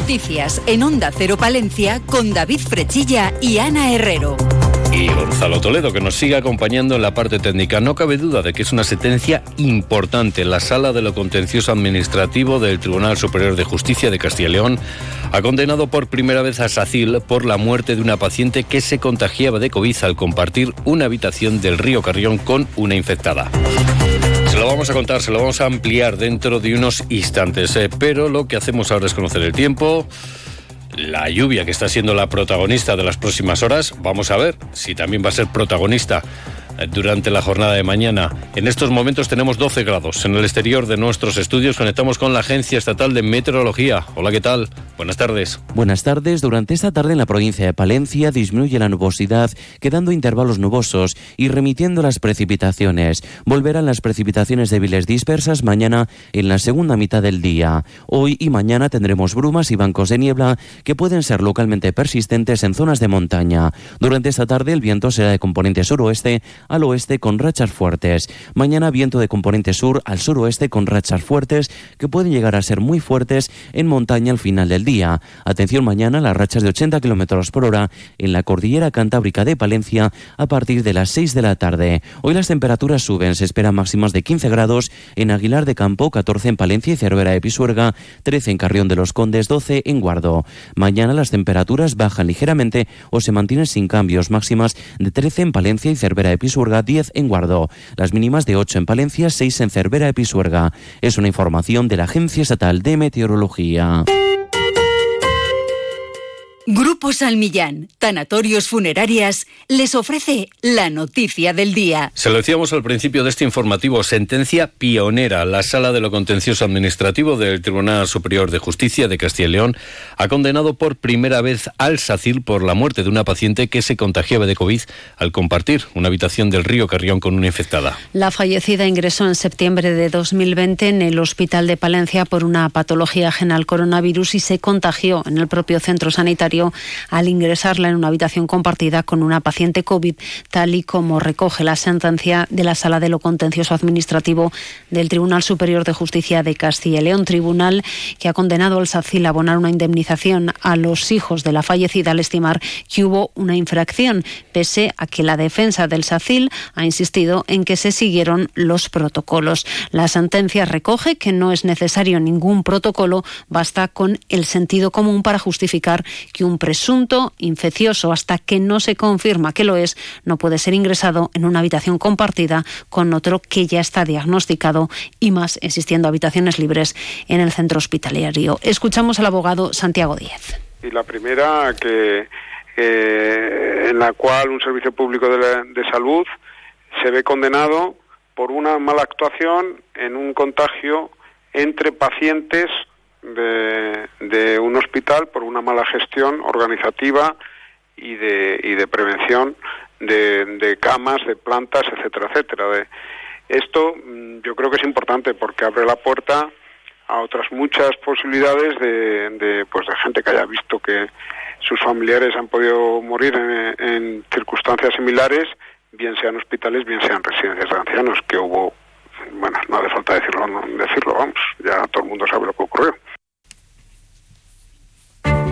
Noticias en Onda Cero Palencia con David Frechilla y Ana Herrero. Y Gonzalo Toledo, que nos sigue acompañando en la parte técnica. No cabe duda de que es una sentencia importante. La Sala de lo Contencioso Administrativo del Tribunal Superior de Justicia de Castilla y León ha condenado por primera vez a Sacil por la muerte de una paciente que se contagiaba de COVID al compartir una habitación del río Carrión con una infectada. Vamos a contar, se lo vamos a ampliar dentro de unos instantes, eh, pero lo que hacemos ahora es conocer el tiempo la lluvia que está siendo la protagonista de las próximas horas. Vamos a ver si también va a ser protagonista durante la jornada de mañana. En estos momentos tenemos 12 grados. En el exterior de nuestros estudios conectamos con la Agencia Estatal de Meteorología. Hola, ¿qué tal? Buenas tardes. Buenas tardes. Durante esta tarde en la provincia de Palencia disminuye la nubosidad, quedando intervalos nubosos y remitiendo las precipitaciones. Volverán las precipitaciones débiles dispersas mañana en la segunda mitad del día. Hoy y mañana tendremos brumas y bancos de niebla que pueden ser localmente persistentes en zonas de montaña. Durante esta tarde el viento será de componente suroeste al oeste con rachas fuertes. Mañana viento de componente sur al suroeste con rachas fuertes que pueden llegar a ser muy fuertes en montaña al final del día. Atención mañana las rachas de 80 km por hora en la cordillera cantábrica de Palencia a partir de las 6 de la tarde. Hoy las temperaturas suben, se esperan máximas de 15 grados en Aguilar de Campo, 14 en Palencia y Cervera de Pisuerga, 13 en Carrión de los Condes, 12 en Guardo. Mañana las temperaturas bajan ligeramente o se mantienen sin cambios, máximas de 13 en Palencia y Cervera de Pisuerga 10 en Guardo. Las mínimas de 8 en Palencia, 6 en Cervera de Pisuerga. Es una información de la Agencia Estatal de Meteorología. Grupo Salmillán, Tanatorios Funerarias, les ofrece la noticia del día. Se lo decíamos al principio de este informativo, sentencia pionera. La Sala de lo Contencioso Administrativo del Tribunal Superior de Justicia de Castilla y León ha condenado por primera vez al SACIL por la muerte de una paciente que se contagiaba de COVID al compartir una habitación del río Carrión con una infectada. La fallecida ingresó en septiembre de 2020 en el Hospital de Palencia por una patología ajena al coronavirus y se contagió en el propio centro sanitario al ingresarla en una habitación compartida con una paciente COVID, tal y como recoge la sentencia de la Sala de lo Contencioso Administrativo del Tribunal Superior de Justicia de Castilla y León, tribunal que ha condenado al SACIL a abonar una indemnización a los hijos de la fallecida al estimar que hubo una infracción, pese a que la defensa del SACIL ha insistido en que se siguieron los protocolos. La sentencia recoge que no es necesario ningún protocolo, basta con el sentido común para justificar que un presunto infeccioso hasta que no se confirma que lo es, no puede ser ingresado en una habitación compartida con otro que ya está diagnosticado y más existiendo habitaciones libres en el centro hospitalario. Escuchamos al abogado Santiago Díez. Y la primera que en la cual un servicio público de salud se ve condenado por una mala actuación en un contagio entre pacientes de, un hospital por una mala gestión organizativa y de, y de prevención de, camas, de plantas, etcétera, etcétera. De, esto mm, yo creo que es importante porque abre la puerta a otras muchas posibilidades de, de, pues de gente que haya visto que sus familiares han podido morir en, en circunstancias similares, bien sean hospitales, bien sean residencias de ancianos, que hubo bueno, no hace falta decirlo, no, decirlo, vamos, ya todo el mundo sabe lo que ocurrió.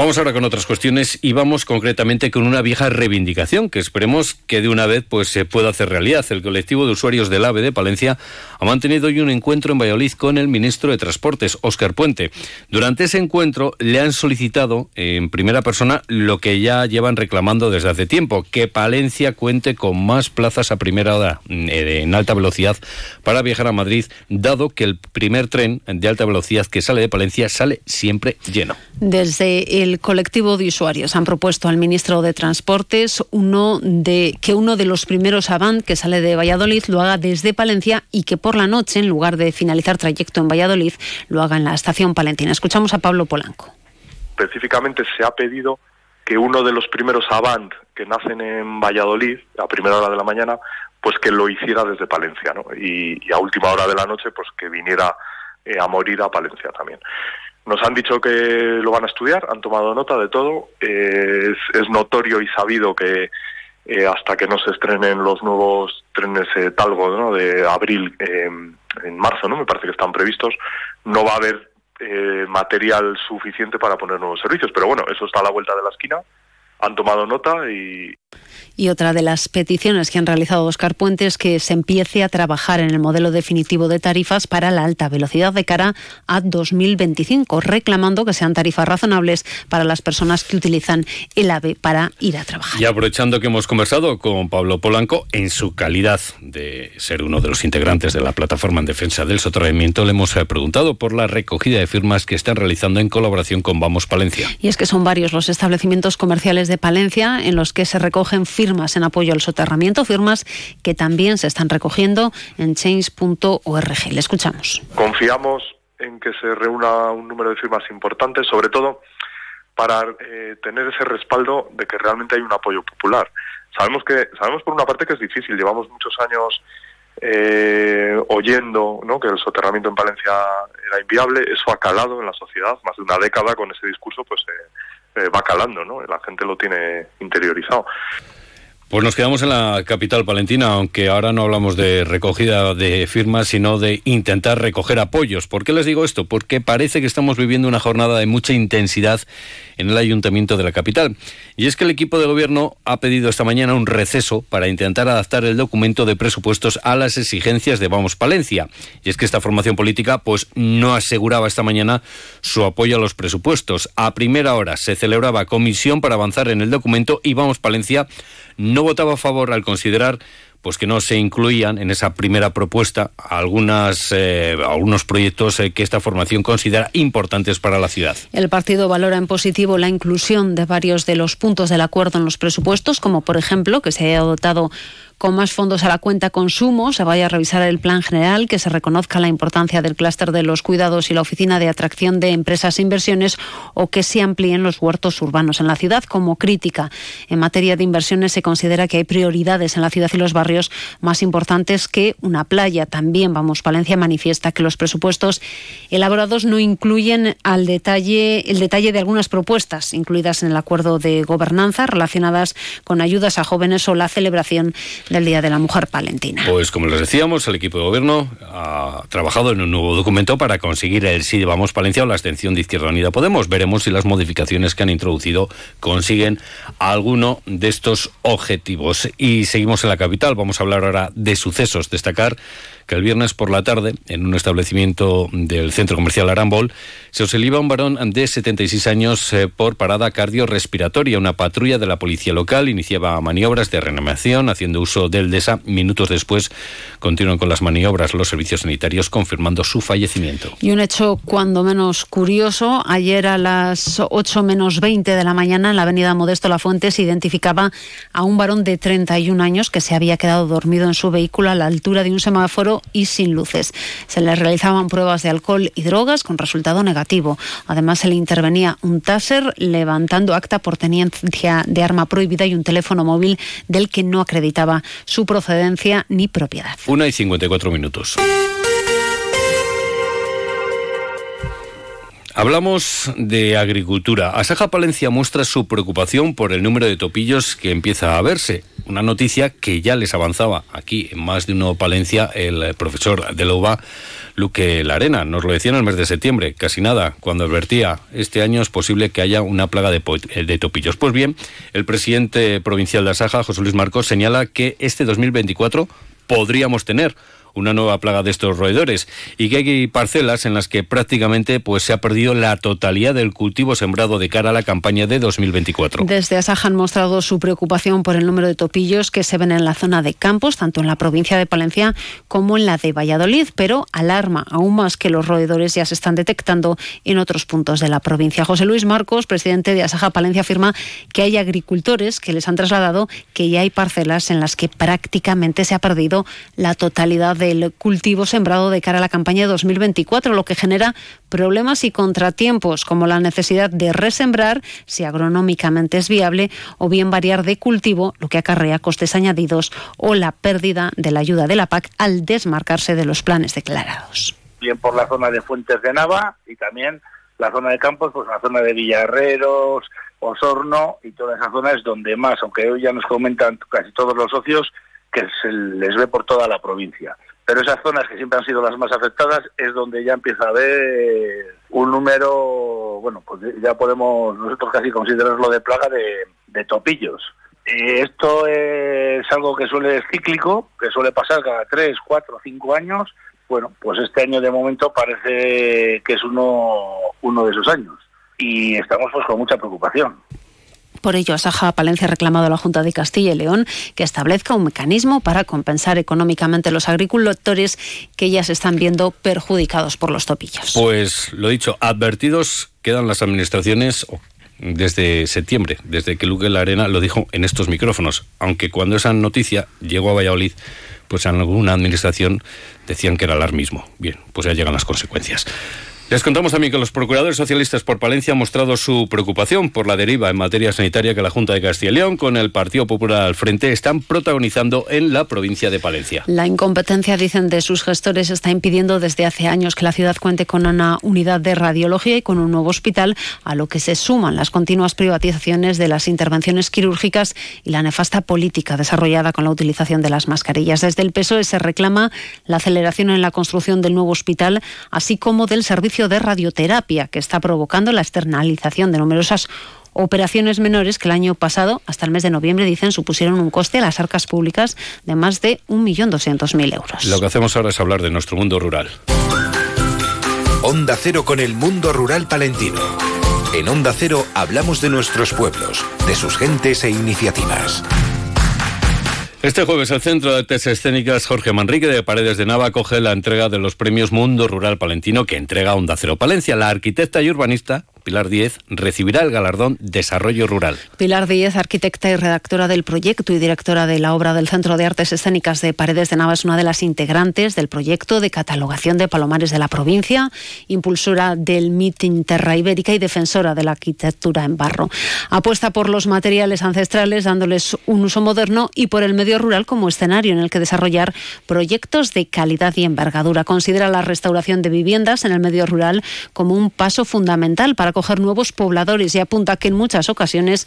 Vamos ahora con otras cuestiones y vamos concretamente con una vieja reivindicación que esperemos que de una vez pues se pueda hacer realidad. El colectivo de usuarios del AVE de Palencia ha mantenido hoy un encuentro en Valladolid con el ministro de Transportes, Óscar Puente. Durante ese encuentro le han solicitado en primera persona lo que ya llevan reclamando desde hace tiempo, que Palencia cuente con más plazas a primera hora eh, en alta velocidad para viajar a Madrid, dado que el primer tren de alta velocidad que sale de Palencia sale siempre lleno. Desde el colectivo de usuarios han propuesto al ministro de Transportes uno de, que uno de los primeros Avant que sale de Valladolid lo haga desde Palencia y que por la noche, en lugar de finalizar trayecto en Valladolid, lo haga en la estación palentina. Escuchamos a Pablo Polanco. Específicamente se ha pedido que uno de los primeros Avant que nacen en Valladolid a primera hora de la mañana, pues que lo hiciera desde Palencia, ¿no? Y, a última hora de la noche, pues que viniera eh, a morir a Palencia también. Nos han dicho que lo van a estudiar, han tomado nota de todo. Eh, es, notorio y sabido que eh, hasta que no se estrenen los nuevos trenes Talgo ¿no? de abril, en marzo, no me parece que están previstos, no va a haber material suficiente para poner nuevos servicios. Pero bueno, eso está a la vuelta de la esquina. Han tomado nota y, y otra de las peticiones que han realizado Oscar Puente es que se empiece a trabajar en el modelo definitivo de tarifas para la alta velocidad de cara a 2025, reclamando que sean tarifas razonables para las personas que utilizan el AVE para ir a trabajar. Y aprovechando que hemos conversado con Pablo Polanco, en su calidad de ser uno de los integrantes de la plataforma en defensa del soterramiento, le hemos eh, preguntado por la recogida de firmas que están realizando en colaboración con Vamos Palencia. Y es que son varios los establecimientos comerciales de Palencia en los que se recogen firmas en apoyo al soterramiento, firmas que también se están recogiendo en change.org. Le escuchamos. Confiamos en que se reúna un número de firmas importantes, sobre todo para eh, tener ese respaldo de que realmente hay un apoyo popular. Sabemos que sabemos por una parte que es difícil, llevamos muchos años eh, oyendo ¿no? que el soterramiento en Valencia era inviable, eso ha calado en la sociedad, más de una década con ese discurso pues eh, va calando, ¿no? la gente lo tiene interiorizado. Pues nos quedamos en la capital palentina, aunque ahora no hablamos de recogida de firmas, sino de intentar recoger apoyos. ¿Por qué les digo esto? Porque parece que estamos viviendo una jornada de mucha intensidad en el ayuntamiento de la capital. Y es que el equipo de gobierno ha pedido esta mañana un receso para intentar adaptar el documento de presupuestos a las exigencias de Vamos Palencia. Y es que esta formación política pues no aseguraba esta mañana su apoyo a los presupuestos. A primera hora se celebraba comisión para avanzar en el documento y Vamos Palencia no votaba a favor al considerar pues que no se incluían en esa primera propuesta algunas, eh, algunos proyectos eh, que esta formación considera importantes para la ciudad. El partido valora en positivo la inclusión de varios de los puntos del acuerdo en los presupuestos, como por ejemplo que se haya dotado con más fondos a la cuenta consumo, se vaya a revisar el plan general, que se reconozca la importancia del clúster de los cuidados y la oficina de atracción de empresas e inversiones o que se amplíen los huertos urbanos en la ciudad como crítica. En materia de inversiones se considera que hay prioridades en la ciudad y los barrios más importantes que una playa. También, vamos, Palencia manifiesta que los presupuestos elaborados no incluyen al detalle el detalle de algunas propuestas incluidas en el acuerdo de gobernanza relacionadas con ayudas a jóvenes o la celebración del Día de la Mujer Palentina. Pues como les decíamos, el equipo de gobierno ha trabajado en un nuevo documento para conseguir el sí Vamos Palencia o la abstención de Izquierda Unida Podemos. Veremos si las modificaciones que han introducido consiguen alguno de estos objetivos. Y seguimos en la capital. Vamos a hablar ahora de sucesos. Destacar que el viernes por la tarde, en un establecimiento del centro comercial Arambol, se observa un varón de 76 años eh, por parada cardiorrespiratoria. Una patrulla de la policía local iniciaba maniobras de reanimación haciendo uso del DESA. Minutos después continúan con las maniobras los servicios sanitarios confirmando su fallecimiento. Y un hecho cuando menos curioso. Ayer a las 8 menos 20 de la mañana en la avenida Modesto La Fuente se identificaba a un varón de 31 años que se había quedado dormido en su vehículo a la altura de un semáforo y sin luces. Se le realizaban pruebas de alcohol y drogas con resultado negativo. Además, se le intervenía un taser levantando acta por tenencia de arma prohibida y un teléfono móvil del que no acreditaba su procedencia ni propiedad. Una y 54 minutos. Hablamos de agricultura. Asaja Palencia muestra su preocupación por el número de topillos que empieza a verse. Una noticia que ya les avanzaba aquí en más de uno Palencia el profesor de Loba, Luque Larena. Nos lo decía en el mes de septiembre, casi nada, cuando advertía este año es posible que haya una plaga de, de topillos. Pues bien, el presidente provincial de Asaja, José Luis Marcos, señala que este 2024 podríamos tener una nueva plaga de estos roedores y que hay parcelas en las que prácticamente pues se ha perdido la totalidad del cultivo sembrado de cara a la campaña de 2024. Desde Asaja han mostrado su preocupación por el número de topillos que se ven en la zona de Campos, tanto en la provincia de Palencia como en la de Valladolid, pero alarma aún más que los roedores ya se están detectando en otros puntos de la provincia. José Luis Marcos, presidente de Asaja Palencia, afirma que hay agricultores que les han trasladado que ya hay parcelas en las que prácticamente se ha perdido la totalidad del cultivo sembrado de cara a la campaña 2024, lo que genera problemas y contratiempos, como la necesidad de resembrar, si agronómicamente es viable, o bien variar de cultivo, lo que acarrea costes añadidos o la pérdida de la ayuda de la PAC al desmarcarse de los planes declarados. Bien por la zona de Fuentes de Nava y también la zona de Campos, pues la zona de Villarreros, Osorno y toda esa zona es donde más, aunque hoy ya nos comentan casi todos los socios, que se les ve por toda la provincia. Pero esas zonas que siempre han sido las más afectadas es donde ya empieza a haber un número, bueno, pues ya podemos nosotros casi considerarlo de plaga de, topillos. esto es algo que suele ser cíclico, que suele pasar cada tres, cuatro, cinco años. Bueno, pues este año de momento parece que es uno, uno de esos años y estamos pues con mucha preocupación. Por ello, Asaja Palencia ha reclamado a la Junta de Castilla y León que establezca un mecanismo para compensar económicamente a los agricultores que ya se están viendo perjudicados por los topillos. Pues lo dicho, advertidos quedan las administraciones desde septiembre, desde que Luque La Arena lo dijo en estos micrófonos, aunque cuando esa noticia llegó a Valladolid, pues en alguna administración decían que era alarmismo. Bien, pues ya llegan las consecuencias. Les contamos también que los procuradores socialistas por Palencia han mostrado su preocupación por la deriva en materia sanitaria que la Junta de Castilla y León, con el Partido Popular al frente, están protagonizando en la provincia de Palencia. La incompetencia, dicen, de sus gestores está impidiendo desde hace años que la ciudad cuente con una unidad de radiología y con un nuevo hospital, a lo que se suman las continuas privatizaciones de las intervenciones quirúrgicas y la nefasta política desarrollada con la utilización de las mascarillas. Desde el PSOE se reclama la aceleración en la construcción del nuevo hospital, así como del servicio de radioterapia que está provocando la externalización de numerosas operaciones menores que el año pasado, hasta el mes de noviembre, dicen, supusieron un coste a las arcas públicas de más de 1.200.000 euros. Lo que hacemos ahora es hablar de nuestro mundo rural. Onda Cero con el mundo rural palentino. En Onda Cero hablamos de nuestros pueblos, de sus gentes e iniciativas. Este jueves el Centro de Artes Escénicas Jorge Manrique de Paredes de Nava coge la entrega de los premios Mundo Rural Palentino que entrega Onda Cero Palencia. La arquitecta y urbanista Pilar Díez, recibirá el galardón Desarrollo Rural. Pilar Díez, arquitecta y redactora del proyecto y directora de la obra del Centro de Artes Escénicas de Paredes de Nava, es una de las integrantes del proyecto de catalogación de palomares de la provincia, impulsora del Meeting Terra Ibérica y defensora de la arquitectura en barro. Apuesta por los materiales ancestrales, dándoles un uso moderno y por el medio rural como escenario en el que desarrollar proyectos de calidad y envergadura. Considera la restauración de viviendas en el medio rural como un paso fundamental para acoger nuevos pobladores y apunta que en muchas ocasiones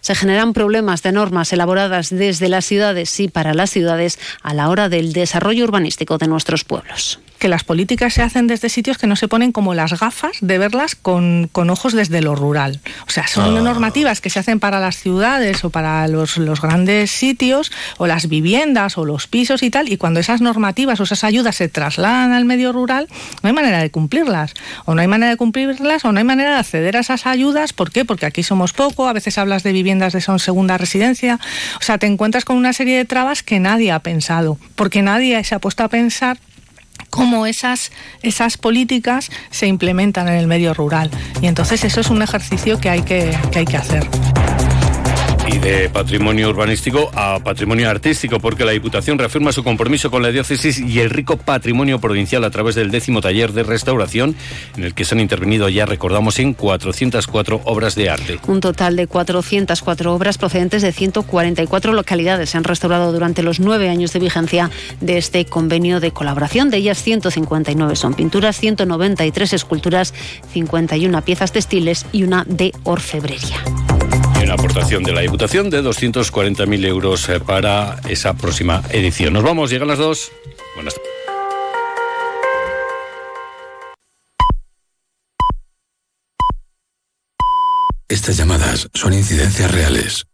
se generan problemas de normas elaboradas desde las ciudades y para las ciudades a la hora del desarrollo urbanístico de nuestros pueblos que las políticas se hacen desde sitios que no se ponen como las gafas de verlas con, ojos desde lo rural. O sea, son ah. normativas que se hacen para las ciudades o para los, los, grandes sitios o las viviendas o los pisos y tal, y cuando esas normativas o esas ayudas se trasladan al medio rural, no hay manera de cumplirlas. O no hay manera de cumplirlas o no hay manera de acceder a esas ayudas. ¿Por qué? Porque aquí somos poco, a veces hablas de viviendas de son segunda residencia. O sea, te encuentras con una serie de trabas que nadie ha pensado, porque nadie se ha puesto a pensar cómo esas, esas políticas se implementan en el medio rural. Y entonces eso es un ejercicio que hay que, que, hay que hacer y de patrimonio urbanístico a patrimonio artístico, porque la Diputación reafirma su compromiso con la diócesis y el rico patrimonio provincial a través del décimo taller de restauración, en el que se han intervenido ya, recordamos, en 404 obras de arte. Un total de 404 obras procedentes de 144 localidades se han restaurado durante los nueve años de vigencia de este convenio de colaboración. De ellas, 159 son pinturas, 193 esculturas, 51 piezas textiles y una de orfebrería aportación de la Diputación de 240.000 euros eh, para esa próxima edición. Nos vamos, llegan las dos. Buenas tardes. Estas llamadas son incidencias reales.